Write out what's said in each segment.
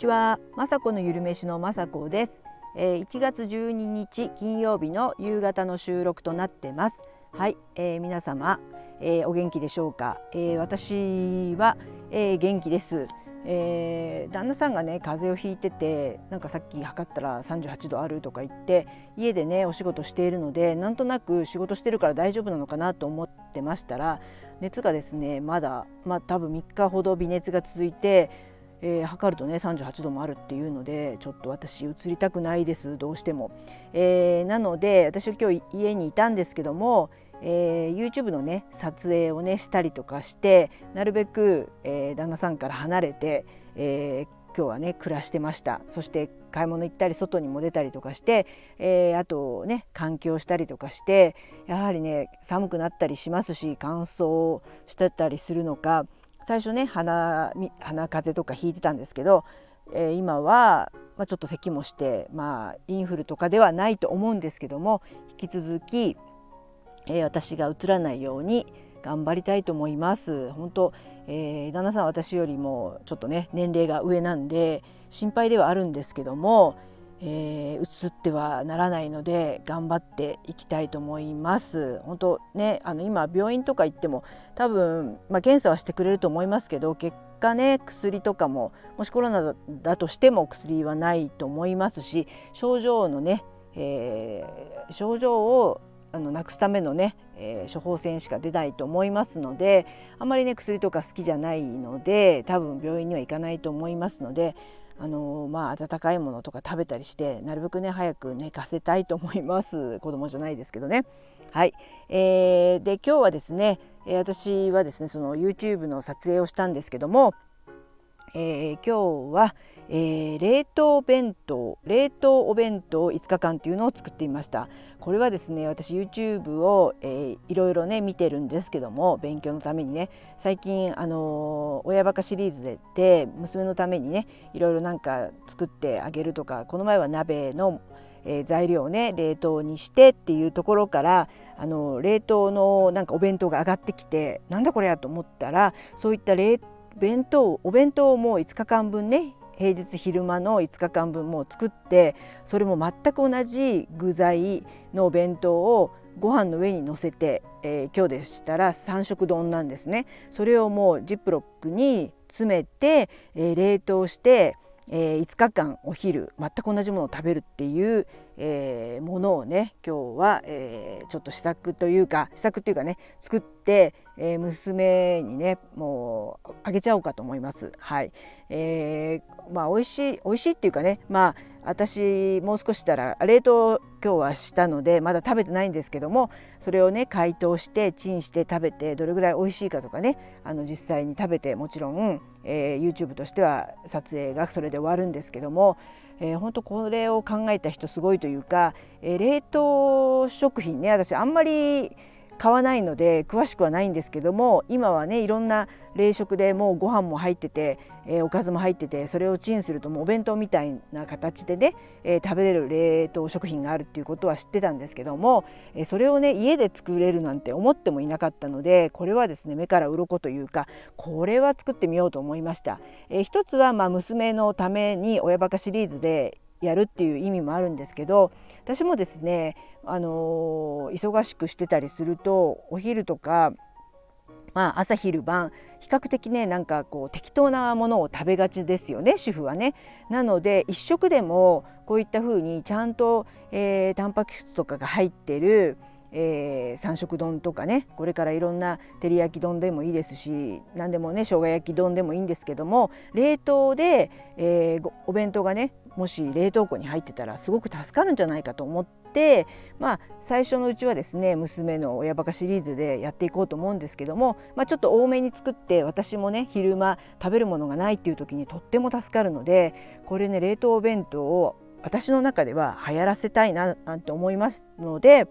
ちは、まさこのゆるめしのまさこです、えー、1月12日金曜日の夕方の収録となってます。はい、えー、皆様、えー、お元気でしょうか、えー、私は、えー、元気です。えー、旦那さんがね風邪をひいててなんかさっき測ったら38度あるとか言って家でねお仕事しているのでなんとなく仕事してるから大丈夫なのかなと思ってましたら熱がですねまだまあ多分3日ほど微熱が続いてえー、測るとね38度もあるっていうのでちょっと私移りたくないですどうしても、えー、なので私は今日家にいたんですけども、えー、YouTube のね撮影をねしたりとかしてなるべく、えー、旦那さんから離れて、えー、今日はね暮らしてました。そして買い物行ったり外にも出たりとかして、えー、あとね換気をしたりとかしてやはりね寒くなったりしますし乾燥してたりするのか最初ね鼻鼻風邪とかひいてたんですけど、えー、今は、まあ、ちょっと咳もしてまあインフルとかではないと思うんですけども引き続き、えー、私がうつらないように頑張りたいと思います。本当、えー、旦那さん私よりもちょっとね年齢が上なんで心配ではあるんですけども、えー、移ってはならないので頑張っていきたいと思います。本当ねあの今病院とか行っても多分、まあ、検査はしてくれると思いますけど結果ね薬とかももしコロナだとしても薬はないと思いますし症状のね、えー、症状をあのなくすためのね、えー、処方箋しか出ないと思いますのであまりね薬とか好きじゃないので多分病院には行かないと思いますのであのまあ温かいものとか食べたりしてなるべくね早く寝かせたいと思います。子供じゃないですけどね。はい、えー、で今日はですね、え、私はですねその YouTube の撮影をしたんですけども、えー、今日は、えー、冷凍弁当冷凍お弁当5日間っていうのを作ってみました。これはですね私 YouTube を、えー、いろいろね見てるんですけども勉強のためにね最近あのー、親バカシリーズでで娘のためにねいろいろなんか作ってあげるとかこの前は鍋のえー、材料をね冷凍にしてっていうところからあの冷凍のなんかお弁当が上がってきてなんだこれやと思ったらそういった冷弁当お弁当をもう5日間分ね平日昼間の5日間分も作ってそれも全く同じ具材のお弁当をご飯の上に乗せて、えー、今日でしたら3色丼なんですね。それをもうジップロックに詰めて、えー、冷凍してえー、5日間お昼全く同じものを食べるっていう、えー、ものをね今日は、えー、ちょっと試作というか試作っていうかね作って、え娘にねもうあげちゃおうかと思います。はい、えまあ美味しい美味しいっていうかねまあ私もう少したら冷凍今日はしたのでまだ食べてないんですけどもそれをね解凍してチンして食べてどれぐらい美味しいかとかねあの実際に食べてもちろん、えー、YouTube としては撮影がそれで終わるんですけども、えー、本当これを考えた人すごいというか、えー、冷凍食品ね私あんまり買わないので詳しくはないんですけども今はねいろんな冷食でもうご飯も入ってて、えー、おかずも入っててそれをチンするともうお弁当みたいな形でね、えー、食べれる冷凍食品があるっていうことは知ってたんですけども、えー、それをね家で作れるなんて思ってもいなかったのでこれはですね目から鱗というかこれは作ってみようと思いました。えー、一つはまあ娘のために親バカシリーズでやるっていう意味もあるんですけど私もですね、あの忙しくしてたりするとお昼とかまあ、朝昼晩比較的ねなんかこう適当なものを食べがちですよね主婦はね。なので一食でもこういった風にちゃんと、えー、タンパク質とかが入ってる、えー、三色丼とかねこれからいろんな照り焼き丼でもいいですし何でもね生姜焼き丼でもいいんですけども冷凍で、えー、お弁当がねもし冷凍庫に入ってたらすごく助かるんじゃないかと思ってまあ最初のうちはですね娘の親バカシリーズでやっていこうと思うんですけども、まあ、ちょっと多めに作って私もね昼間食べるものがないっていう時にとっても助かるのでこれね冷凍お弁当を私の中では流行らせたいななんて思いますので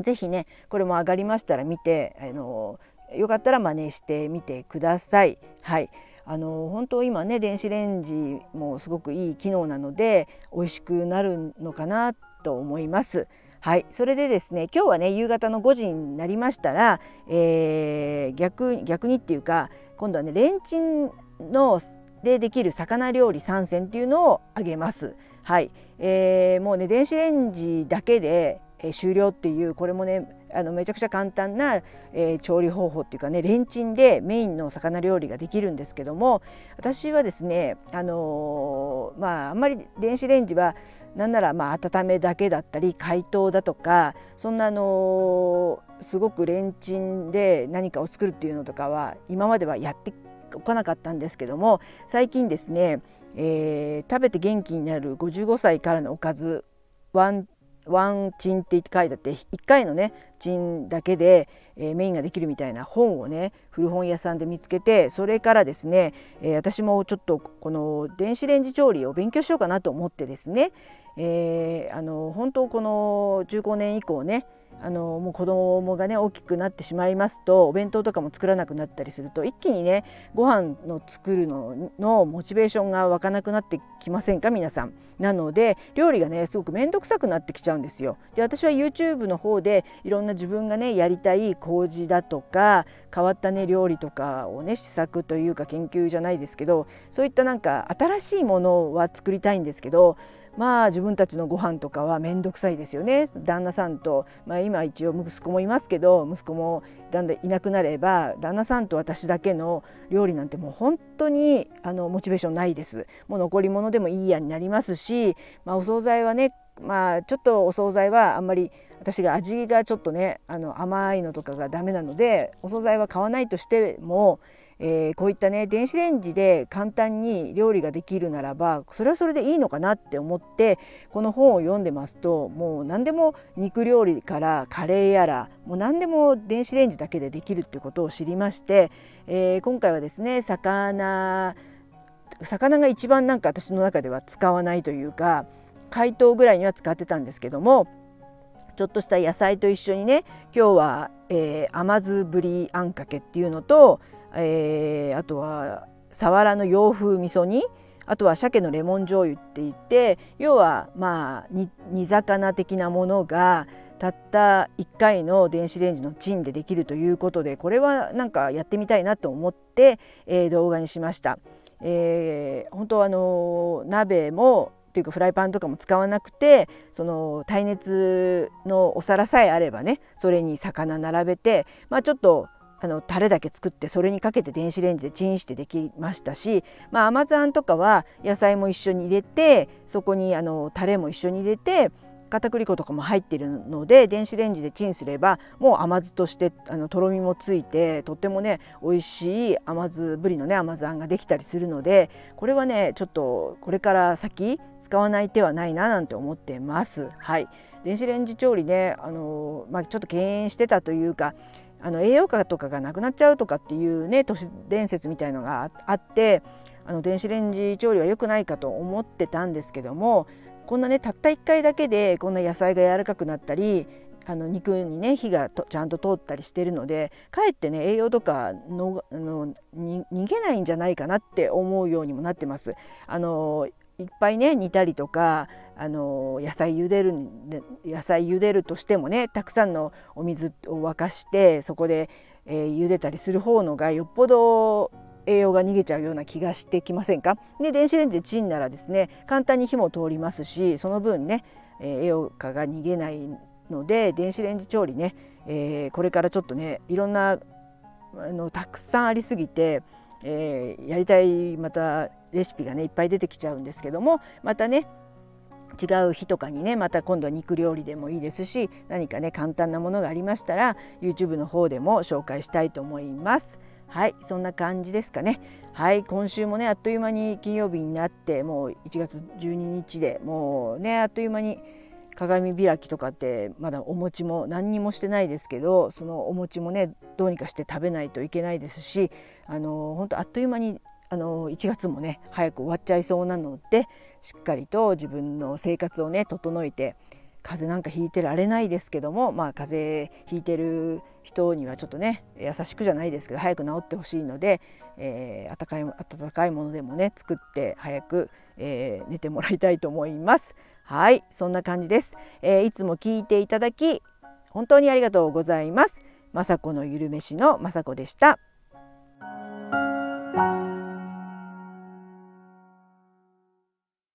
是非ねこれも上がりましたら見てあのよかったら真似してみてください。はいあの本当今ね電子レンジもすごくいい機能なので美味しくなるのかなと思います。はい、それでですね今日はね夕方の5時になりましたら、えー、逆逆にっていうか今度はねレンチンのでできる魚料理3選っていうのを挙げます。はい、えー、もうね電子レンジだけで、えー、終了っていうこれもねあのめちゃくちゃ簡単な、えー、調理方法っていうかねレンチンでメインの魚料理ができるんですけども私はですねあのー、まああんまり電子レンジはなんならまあ温めだけだったり解凍だとかそんなの、すごくレンチンで何かを作るっていうのとかは今まではやっておかなかったんですけども最近ですね、えー、食べて元気になる55歳からのおかずワンワンチンって書いてあって1回のねチンだけで、えー、メインができるみたいな本をね古本屋さんで見つけてそれからですね、えー、私もちょっとこの電子レンジ調理を勉強しようかなと思ってですね、えー、あの本当この15年以降ねあのもう子供がね大きくなってしまいますとお弁当とかも作らなくなったりすると一気にねご飯の作るののモチベーションが湧かなくなってきませんか皆さん。なので料理がねすごく面倒くさくなってきちゃうんですよ。で私は YouTube の方でいろんな自分がねやりたい麹だとか変わったね料理とかをね試作というか研究じゃないですけどそういったなんか新しいものは作りたいんですけどまあ自分たちのご飯とかは面倒くさいですよね。旦那さんと、まあ、今一応息子もいますけど息子もだんだんいなくなれば旦那さんと私だけの料理なんてもう本当にあのモチベーションないです。もう残り物でもいいやになりますし、まあ、お惣菜はねまあちょっとお惣菜はあんまり私が味がちょっとねあの甘いのとかがダメなのでお惣菜は買わないとしてもえー、こういったね電子レンジで簡単に料理ができるならばそれはそれでいいのかなって思ってこの本を読んでますともう何でも肉料理からカレーやらもう何でも電子レンジだけでできるってことを知りまして、えー、今回はですね魚魚が一番なんか私の中では使わないというか解凍ぐらいには使ってたんですけどもちょっとした野菜と一緒にね今日は、えー、甘酢ぶりあんかけっていうのとえー、あとはさわらの洋風味噌煮あとは鮭のレモン醤油って言って要はまあ煮魚的なものがたった1回の電子レンジのチンでできるということでこれはなんかやってみたいなと思って、えー、動画にしました。えー、本当あの鍋もっていうかフライパンとかも使わなくてその耐熱のお皿さえあればねそれに魚並べてまあちょっとあのタレだけ作ってそれにかけて電子レンジでチンしてできましたし、まあ、甘酢あんとかは野菜も一緒に入れてそこにあのタレも一緒に入れて片栗粉とかも入っているので電子レンジでチンすればもう甘酢としてあのとろみもついてとってもね美味しい甘酢ぶりのね甘酢あんができたりするのでこれはねちょっとこれから先使わない手はないななんて思ってます。はい電子レンジ調理ねあの、まあ、ちょっと敬遠してたというかあの栄養価とかがなくなっちゃうとかっていうね都市伝説みたいのがあってあの電子レンジ調理は良くないかと思ってたんですけどもこんなねたった1回だけでこんな野菜が柔らかくなったりあの肉にね火がちゃんと通ったりしてるのでかえってね栄養とかのあの逃げないんじゃないかなって思うようにもなってます。あのいっぱいね煮たりとかあの野菜茹でる野菜茹でるとしてもねたくさんのお水を沸かしてそこで、えー、茹でたりする方のがよっぽど栄養が逃げちゃうような気がしてきませんか？で電子レンジでチンならですね簡単に火も通りますしその分ね、えー、栄養価が逃げないので電子レンジ調理ね、えー、これからちょっとねいろんなあのたくさんありすぎて、えー、やりたいまたレシピがねいっぱい出てきちゃうんですけどもまたね違う日とかにねまた今度は肉料理でもいいですし何かね簡単なものがありましたら YouTube の方でも紹介したいと思います。はいそんな感じですかね。はい今週もねあっという間に金曜日になってもう1月12日でもうねあっという間に鏡開きとかってまだお餅も何にもしてないですけどそのお餅もねどうにかして食べないといけないですしあの本当あっという間にあの1月もね早く終わっちゃいそうなのでしっかりと自分の生活をね整えて風邪なんかひいてられないですけどもまあ風邪ひいてる人にはちょっとね優しくじゃないですけど早く治ってほしいので、えー、温かい温かいものでもね作って早く、えー、寝てもらいたいと思います。はいそんな感じです、えー、いつも聞いていただき本当にありがとうございます。雅子のゆるめしの雅子でした。